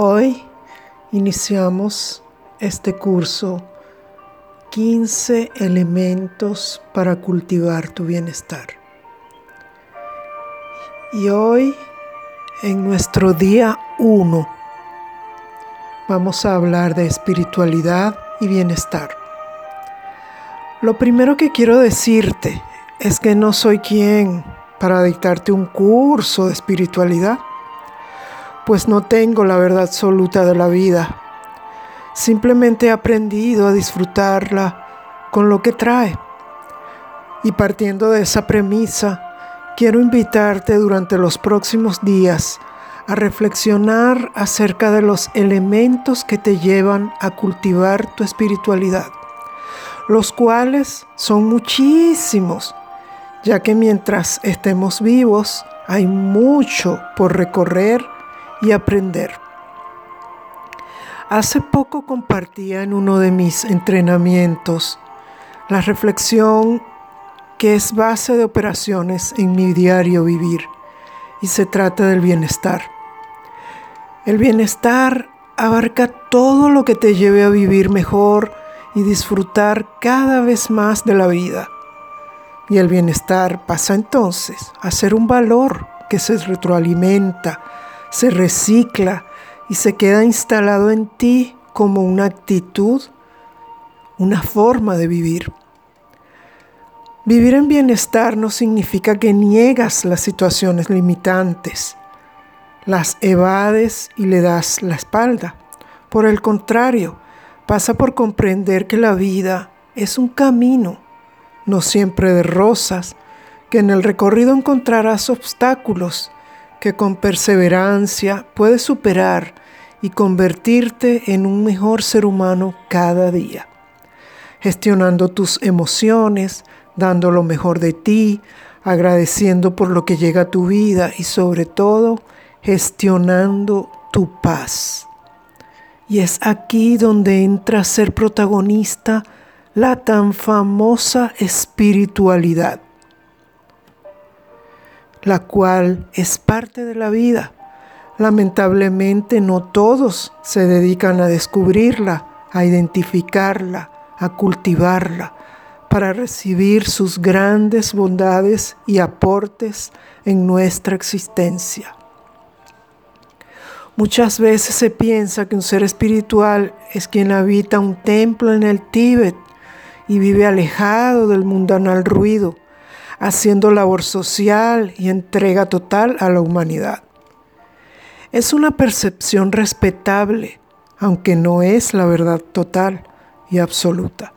Hoy iniciamos este curso 15 elementos para cultivar tu bienestar. Y hoy, en nuestro día 1, vamos a hablar de espiritualidad y bienestar. Lo primero que quiero decirte es que no soy quien para dictarte un curso de espiritualidad pues no tengo la verdad absoluta de la vida. Simplemente he aprendido a disfrutarla con lo que trae. Y partiendo de esa premisa, quiero invitarte durante los próximos días a reflexionar acerca de los elementos que te llevan a cultivar tu espiritualidad, los cuales son muchísimos, ya que mientras estemos vivos hay mucho por recorrer y aprender. Hace poco compartía en uno de mis entrenamientos la reflexión que es base de operaciones en mi diario vivir y se trata del bienestar. El bienestar abarca todo lo que te lleve a vivir mejor y disfrutar cada vez más de la vida. Y el bienestar pasa entonces a ser un valor que se retroalimenta, se recicla y se queda instalado en ti como una actitud, una forma de vivir. Vivir en bienestar no significa que niegas las situaciones limitantes, las evades y le das la espalda. Por el contrario, pasa por comprender que la vida es un camino, no siempre de rosas, que en el recorrido encontrarás obstáculos que con perseverancia puedes superar y convertirte en un mejor ser humano cada día, gestionando tus emociones, dando lo mejor de ti, agradeciendo por lo que llega a tu vida y sobre todo gestionando tu paz. Y es aquí donde entra a ser protagonista la tan famosa espiritualidad la cual es parte de la vida. Lamentablemente no todos se dedican a descubrirla, a identificarla, a cultivarla, para recibir sus grandes bondades y aportes en nuestra existencia. Muchas veces se piensa que un ser espiritual es quien habita un templo en el Tíbet y vive alejado del mundanal ruido haciendo labor social y entrega total a la humanidad. Es una percepción respetable, aunque no es la verdad total y absoluta.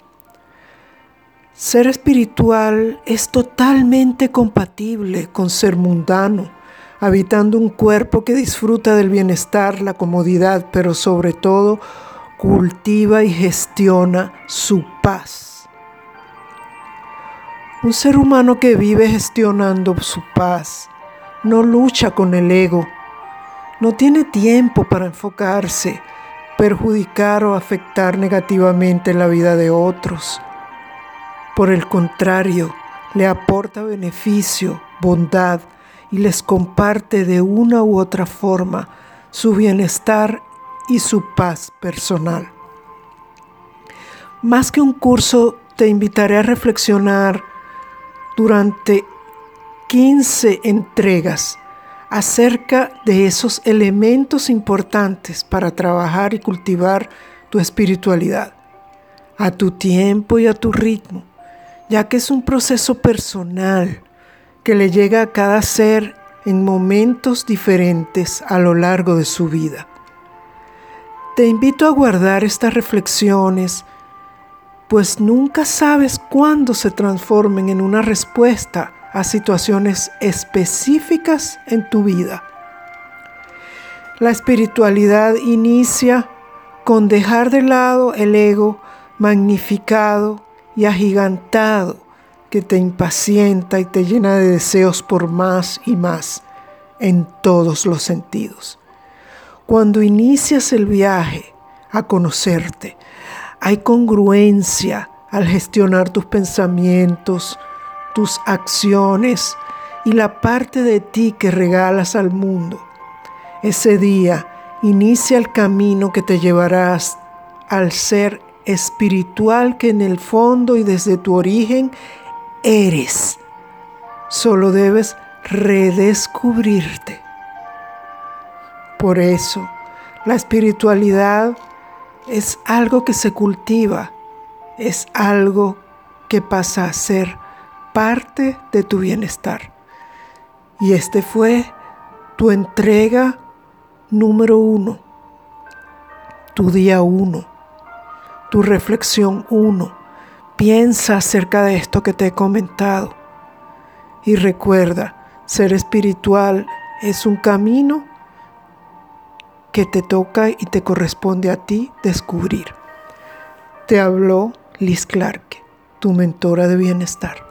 Ser espiritual es totalmente compatible con ser mundano, habitando un cuerpo que disfruta del bienestar, la comodidad, pero sobre todo cultiva y gestiona su paz. Un ser humano que vive gestionando su paz no lucha con el ego, no tiene tiempo para enfocarse, perjudicar o afectar negativamente la vida de otros. Por el contrario, le aporta beneficio, bondad y les comparte de una u otra forma su bienestar y su paz personal. Más que un curso, te invitaré a reflexionar durante 15 entregas acerca de esos elementos importantes para trabajar y cultivar tu espiritualidad, a tu tiempo y a tu ritmo, ya que es un proceso personal que le llega a cada ser en momentos diferentes a lo largo de su vida. Te invito a guardar estas reflexiones pues nunca sabes cuándo se transformen en una respuesta a situaciones específicas en tu vida. La espiritualidad inicia con dejar de lado el ego magnificado y agigantado que te impacienta y te llena de deseos por más y más en todos los sentidos. Cuando inicias el viaje a conocerte, hay congruencia al gestionar tus pensamientos, tus acciones y la parte de ti que regalas al mundo. Ese día Inicia el camino que te llevarás al ser espiritual que en el fondo y desde tu origen eres. Solo debes redescubrirte. Por eso, la espiritualidad es algo que se cultiva, es algo que pasa a ser parte de tu bienestar. Y este fue tu entrega número uno, tu día uno, tu reflexión uno. Piensa acerca de esto que te he comentado. Y recuerda, ser espiritual es un camino que te toca y te corresponde a ti descubrir. Te habló Liz Clark, tu mentora de bienestar.